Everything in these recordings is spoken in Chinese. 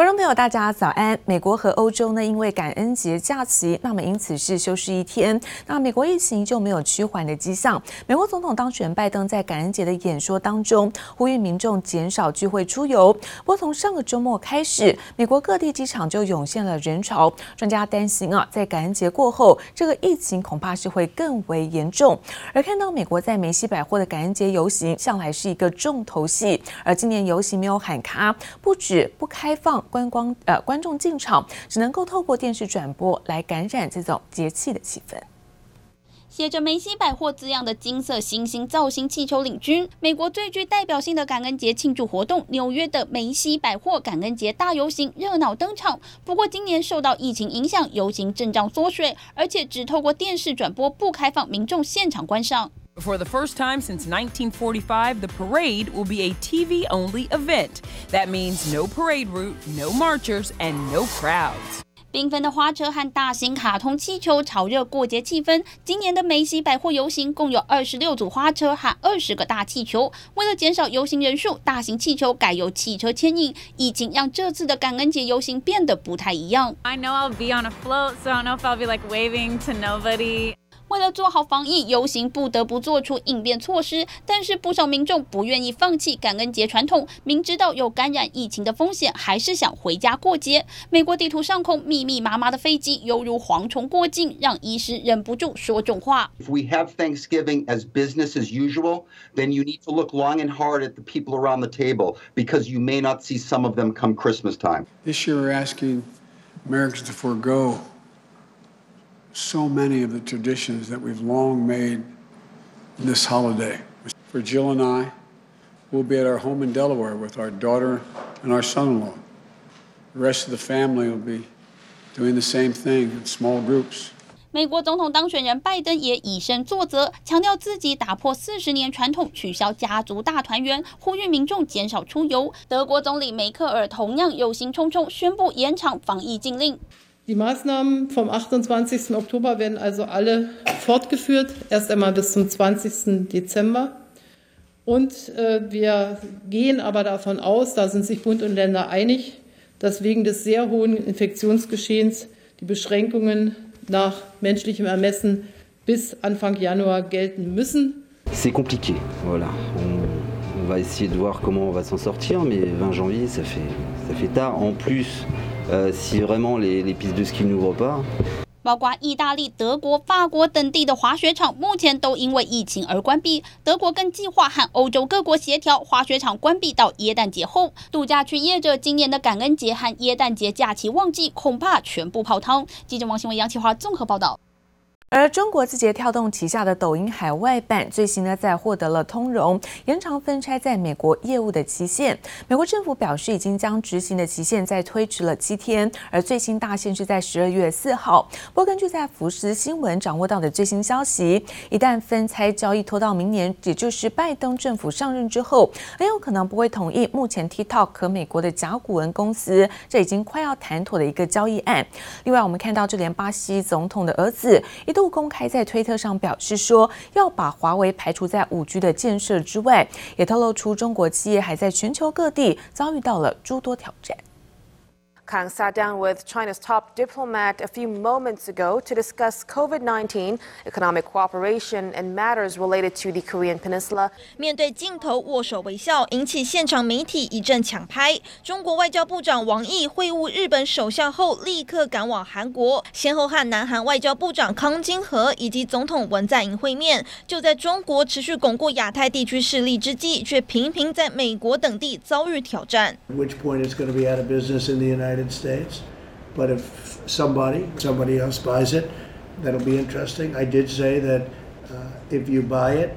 观众朋友，大家早安！美国和欧洲呢，因为感恩节假期，那么因此是休市一天。那美国疫情就没有趋缓的迹象。美国总统当选拜登在感恩节的演说当中，呼吁民众减少聚会出游。不过从上个周末开始，美国各地机场就涌现了人潮。专家担心啊，在感恩节过后，这个疫情恐怕是会更为严重。而看到美国在梅西百货的感恩节游行，向来是一个重头戏。而今年游行没有喊卡，不止不开放。观光呃，观众进场只能够透过电视转播来感染这种节气的气氛。写着“梅西百货”字样的金色星星造型气球领军，美国最具代表性的感恩节庆祝活动——纽约的梅西百货感恩节大游行热闹登场。不过，今年受到疫情影响，游行阵仗缩水，而且只透过电视转播，不开放民众现场观赏。For the first time since 1945, the parade will be a TV-only event. That means no parade route, no marchers, and no crowds. 缤纷的花车和大型卡通气球炒热过节气氛。今年的梅西百货游行共有二十六组花车和二十个大气球。为了减少游行人数，大型气球改由汽车牵引。疫情让这次的感恩节游行变得不太一样。I know I'll be on a float, so I don't know if I'll be like waving to nobody. 为了做好防疫，游行不得不做出应变措施。但是不少民众不愿意放弃感恩节传统，明知道有感染疫情的风险，还是想回家过节。美国地图上空密密麻麻的飞机，犹如蝗虫过境，让医师忍不住说重话。If we have Thanksgiving as business as usual, then you need to look long and hard at the people around the table, because you may not see some of them come Christmas time. This year we're asking Americans to forego so many of the traditions that we've long made this holiday. For Jill and I, we'll be at our home in Delaware with our daughter and our son-in-law. The rest of the family will be doing the same thing in small groups. 美国总统当选人拜登也以身作则，强调自己打破四十年传统，取消家族大团圆，呼吁民众减少出游。德国总理梅克尔同样忧心忡忡，宣布延长防疫禁令。 Die Maßnahmen vom 28. Oktober werden also alle fortgeführt, erst einmal bis zum 20. Dezember. Und äh, wir gehen aber davon aus, da sind sich Bund und Länder einig, dass wegen des sehr hohen Infektionsgeschehens die Beschränkungen nach menschlichem Ermessen bis Anfang Januar gelten müssen. C'est compliqué, voilà. On, on va essayer de voir comment on va s'en sortir, mais 20 janvier, ça fait, ça fait tard. En plus, 包括意大利、德国、法国等地的滑雪场目前都因为疫情而关闭。德国更计划和欧洲各国协调，滑雪场关闭到耶诞节后。度假区业者今年的感恩节和耶诞节假期旺季恐怕全部泡汤。记者王新文、杨启华综合报道。而中国字节跳动旗下的抖音海外版最新呢，在获得了通融，延长分拆在美国业务的期限。美国政府表示，已经将执行的期限再推迟了七天，而最新大限是在十二月四号。不过，根据在福斯新闻掌握到的最新消息，一旦分拆交易拖到明年，也就是拜登政府上任之后，很有可能不会同意目前 TikTok 和美国的甲骨文公司这已经快要谈妥的一个交易案。另外，我们看到，就连巴西总统的儿子一度。都公开在推特上表示说，要把华为排除在五 G 的建设之外，也透露出中国企业还在全球各地遭遇到了诸多挑战。Kang sat down with China's top diplomat a few moments ago to discuss COVID-19, economic cooperation, and matters related to the Korean Peninsula. 面对镜头握手微笑，引起现场媒体一阵抢拍。中国外交部长王毅会晤日本首相后，立刻赶往韩国，先后和南韩外交部长康金和以及总统文在寅会面。就在中国持续巩固亚太地区势力之际，却频频在美国等地遭遇挑战。Which point is going to be out of business in the United States, but if somebody, somebody else buys it, that'll be interesting. I did say that uh, if you buy it,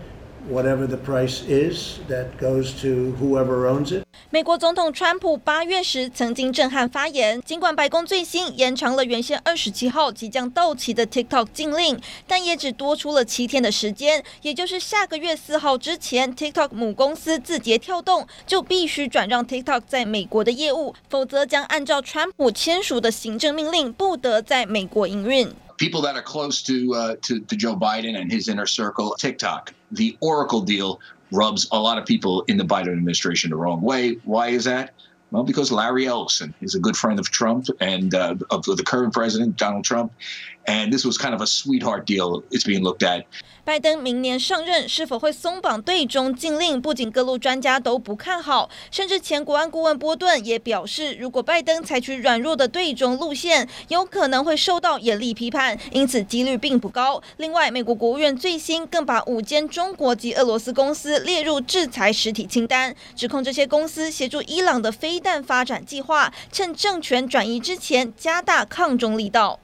whatever the price is, that goes to whoever owns it. 美国总统川普八月时曾经震撼发言，尽管白宫最新延长了原先二十七号即将到期的 TikTok 禁令，但也只多出了七天的时间，也就是下个月四号之前，TikTok 母公司字节跳动就必须转让 TikTok 在美国的业务，否则将按照川普签署的行政命令，不得在美国营运。People that are close to, uh, to to Joe Biden and his inner circle, TikTok, the Oracle deal rubs a lot of people in the Biden administration the wrong way. Why is that? Well, because Larry Ellison is a good friend of Trump and uh, of the current president, Donald Trump. And this was kind of a sweetheart deal. It's being looked at. 拜登明年上任是否会松绑对中禁令？不仅各路专家都不看好，甚至前国安顾问波顿也表示，如果拜登采取软弱的对中路线，有可能会受到严厉批判，因此几率并不高。另外，美国国务院最新更把五间中国及俄罗斯公司列入制裁实体清单，指控这些公司协助伊朗的飞弹发展计划，趁政权转移之前加大抗中力道。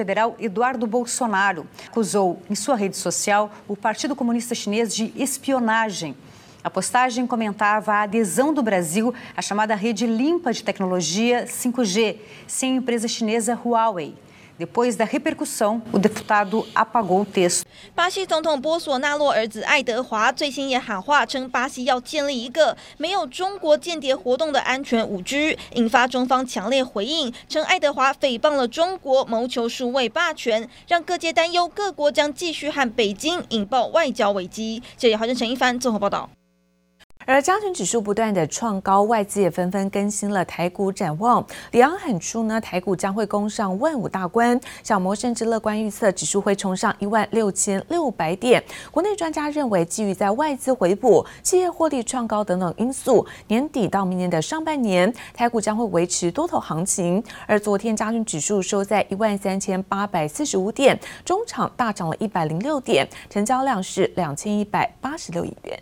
Federal Eduardo Bolsonaro acusou em sua rede social o Partido Comunista Chinês de espionagem. A postagem comentava a adesão do Brasil à chamada rede limpa de tecnologia 5G, sem a empresa chinesa Huawei. 随后巴西总统波索纳洛儿子爱德华最新也喊话称，巴西要建立一个没有中国间谍活动的安全五 G，引发中方强烈回应，称爱德华诽谤了中国，谋求数位霸权，让各界担忧各国将继续和北京引爆外交危机。这里华视陈一帆综合报道。而加权指数不断的创高，外资也纷纷更新了台股展望。里昂喊出呢，台股将会攻上万五大关。小摩甚至乐观预测指数会冲上一万六千六百点。国内专家认为，基于在外资回补、企业获利创高等等因素，年底到明年的上半年，台股将会维持多头行情。而昨天加权指数收在一万三千八百四十五点，中场大涨了一百零六点，成交量是两千一百八十六亿元。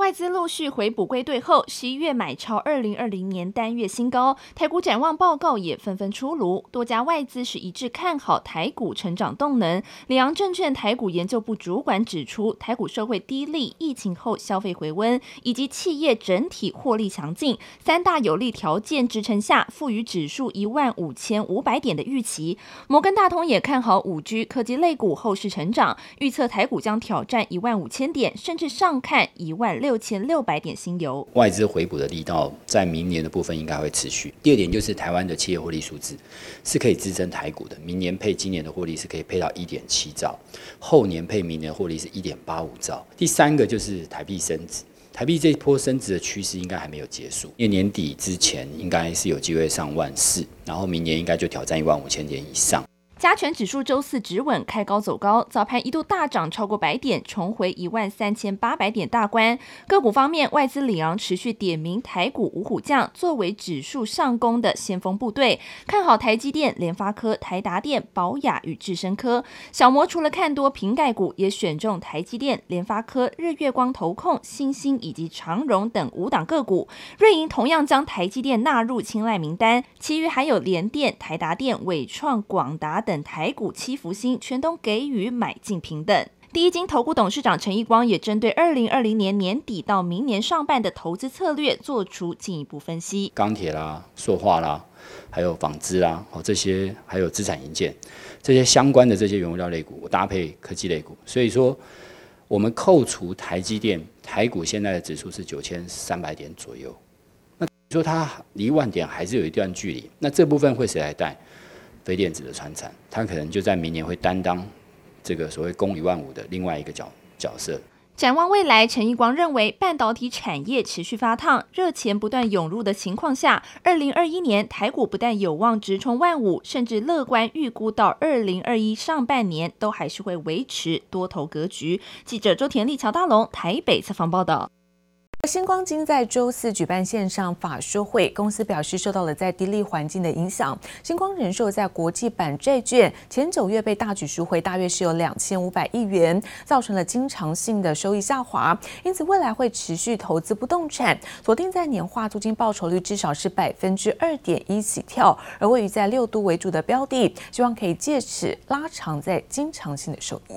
外资陆续回补归队后，十一月买超二零二零年单月新高，台股展望报告也纷纷出炉，多家外资是一致看好台股成长动能。里昂证券台股研究部主管指出，台股社会低利、疫情后消费回温以及企业整体获利强劲三大有利条件支撑下，赋予指数一万五千五百点的预期。摩根大通也看好五 G 科技类股后市成长，预测台股将挑战一万五千点，甚至上看一万六。六千六百点新油，外资回补的力道在明年的部分应该会持续。第二点就是台湾的企业获利数字是可以支撑台股的，明年配今年的获利是可以配到一点七兆，后年配明年获利是一点八五兆。第三个就是台币升值，台币这波升值的趋势应该还没有结束，因为年底之前应该是有机会上万四，然后明年应该就挑战一万五千点以上。加权指数周四止稳，开高走高，早盘一度大涨超过百点，重回一万三千八百点大关。个股方面，外资里昂持续点名台股五虎将作为指数上攻的先锋部队，看好台积电、联发科、台达电、宝雅与智深科。小摩除了看多瓶盖股，也选中台积电、联发科、日月光投控、新兴以及长荣等五档个股。瑞银同样将台积电纳入青睐名单，其余还有联电、台达电、纬创、广达等。等台股七福星全都给予买进评等。第一金投顾董事长陈义光也针对二零二零年年底到明年上半的投资策略做出进一步分析。钢铁啦、塑化啦，还有纺织啦，哦这些还有资产营建这些相关的这些原物料类股，搭配科技类股，所以说我们扣除台积电，台股现在的指数是九千三百点左右。那说它离万点还是有一段距离，那这部分会谁来带？非电子的传产，它可能就在明年会担当这个所谓攻一万五的另外一个角角色。展望未来，陈奕光认为，半导体产业持续发烫，热钱不断涌入的情况下，二零二一年台股不但有望直冲万五，甚至乐观预估到二零二一上半年都还是会维持多头格局。记者周田丽、乔大龙台北采访报道。星光金在周四举办线上法说会，公司表示受到了在低利环境的影响。星光人寿在国际版债券前九月被大举赎回，大约是有两千五百亿元，造成了经常性的收益下滑。因此，未来会持续投资不动产，锁定在年化租金报酬率至少是百分之二点一起跳，而位于在六都为主的标的，希望可以借此拉长在经常性的收益。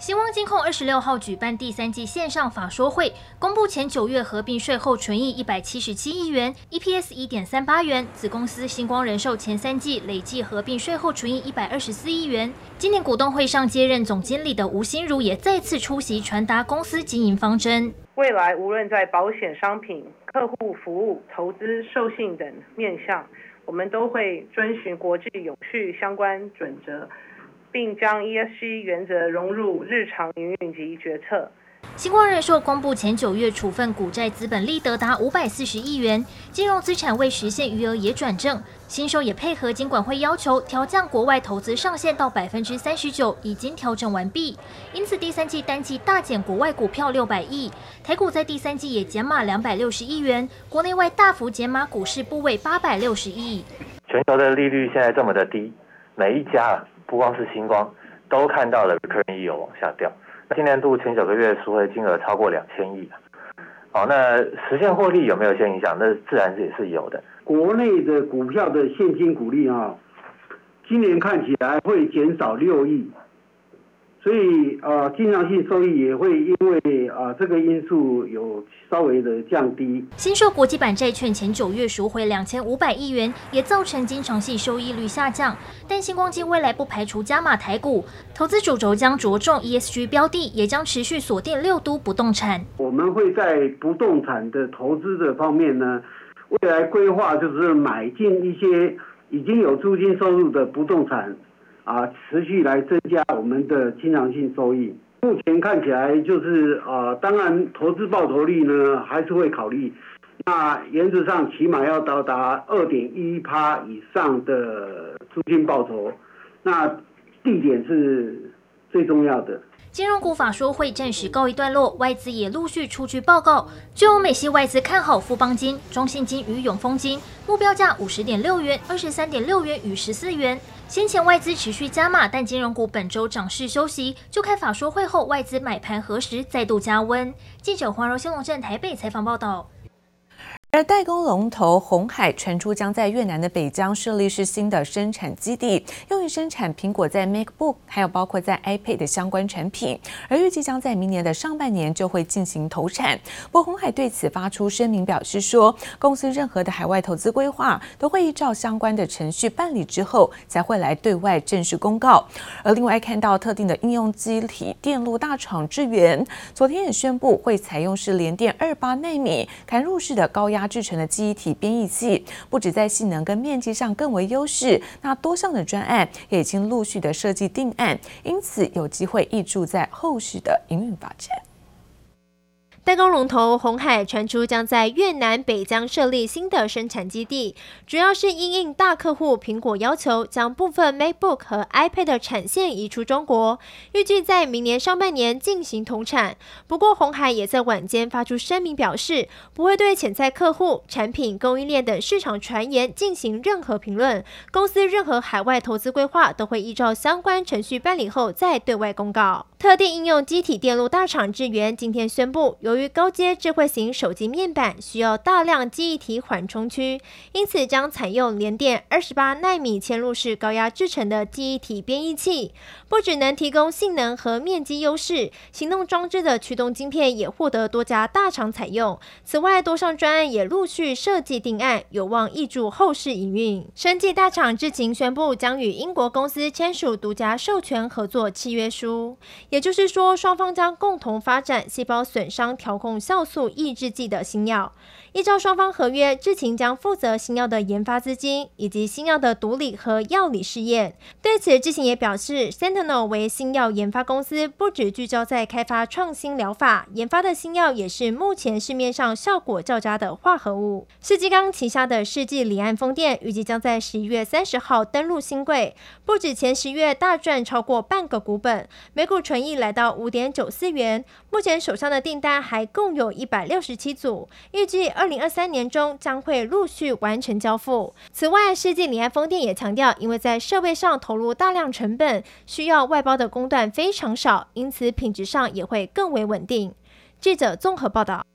新光金控二十六号举办第三季线上法说会，公布前九月合并税后纯益一百七十七亿元，EPS 一点三八元。子公司星光人寿前三季累计合并税后纯益一百二十四亿元。今年股东会上接任总经理的吴心如也再次出席，传达公司经营方针。未来无论在保险商品、客户服务、投资、授信等面向，我们都会遵循国际永续相关准则。并将 ESG 原则融入日常营运及决策。新光人寿公布前九月处分股债资本利得达五百四十亿元，金融资产未实现余额也转正。新收也配合金管会要求调降国外投资上限到百分之三十九，已经调整完毕。因此第三季单季大减国外股票六百亿，台股在第三季也减码两百六十亿元，国内外大幅减码股市部位八百六十亿。全球的利率现在这么的低，每一家不光是星光，都看到了 recurring yield 往下掉。今年度前九个月赎回金额超过两千亿，好，那实现获利有没有一些影响？那自然也是有的。国内的股票的现金股利啊，今年看起来会减少六亿。所以啊，经常性收益也会因为啊这个因素有稍微的降低。新秀国际版债券前九月赎回两千五百亿元，也造成经常性收益率下降。但新光金未来不排除加码台股，投资主轴将着重 ESG 标的，也将持续锁定六都不动产。我们会在不动产的投资的方面呢，未来规划就是买进一些已经有租金收入的不动产。啊，持续来增加我们的经常性收益。目前看起来就是啊，当然投资报酬率呢还是会考虑。那原则上起码要到达二点一趴以上的租金报酬。那地点是最重要的。金融股法说会暂时告一段落，外资也陆续出具报告。就有美系外资看好富邦金、中信金与永丰金，目标价五十点六元、二十三点六元与十四元。先前外资持续加码，但金融股本周涨势休息，就开法说会后，外资买盘何时再度加温？记者黄柔兴龙镇台北采访报道。而代工龙头鸿海传出将在越南的北江设立是新的生产基地，用于生产苹果在 MacBook 还有包括在 iPad 的相关产品，而预计将在明年的上半年就会进行投产。不过鸿海对此发出声明表示说，公司任何的海外投资规划都会依照相关的程序办理之后才会来对外正式公告。而另外看到特定的应用机体电路大厂智原，昨天也宣布会采用是联电二八纳米嵌入式的高压。制成的记忆体编译器，不止在性能跟面积上更为优势，那多项的专案也已经陆续的设计定案，因此有机会挹注在后续的营运发展。代工龙头鸿海传出将在越南北江设立新的生产基地，主要是因应大客户苹果要求，将部分 MacBook 和 iPad 的产线移出中国，预计在明年上半年进行投产。不过，鸿海也在晚间发出声明表示，不会对潜在客户、产品供应链等市场传言进行任何评论。公司任何海外投资规划都会依照相关程序办理后再对外公告。特定应用机体电路大厂智原今天宣布，由于高阶智慧型手机面板需要大量记忆体缓冲区，因此将采用联电二十八奈米嵌入式高压制成的记忆体编译器，不只能提供性能和面积优势，行动装置的驱动晶片也获得多家大厂采用。此外，多项专案也陆续设计定案，有望挹注后市营运。生技大厂智勤宣布将与英国公司签署独家授权合作契约书。也就是说，双方将共同发展细胞损伤调控酵素抑制剂的新药。依照双方合约，智勤将负责新药的研发资金以及新药的毒理和药理试验。对此，智勤也表示，Sentinel 为新药研发公司，不只聚焦在开发创新疗法，研发的新药也是目前市面上效果较佳的化合物。世纪刚旗下的世纪离岸风电预计将在十一月三十号登陆新贵，不止前十月大赚超过半个股本，每股纯益来到五点九四元。目前手上的订单还共有一百六十七组，预计。二零二三年中将会陆续完成交付。此外，世纪离岸风电也强调，因为在设备上投入大量成本，需要外包的工段非常少，因此品质上也会更为稳定。记者综合报道。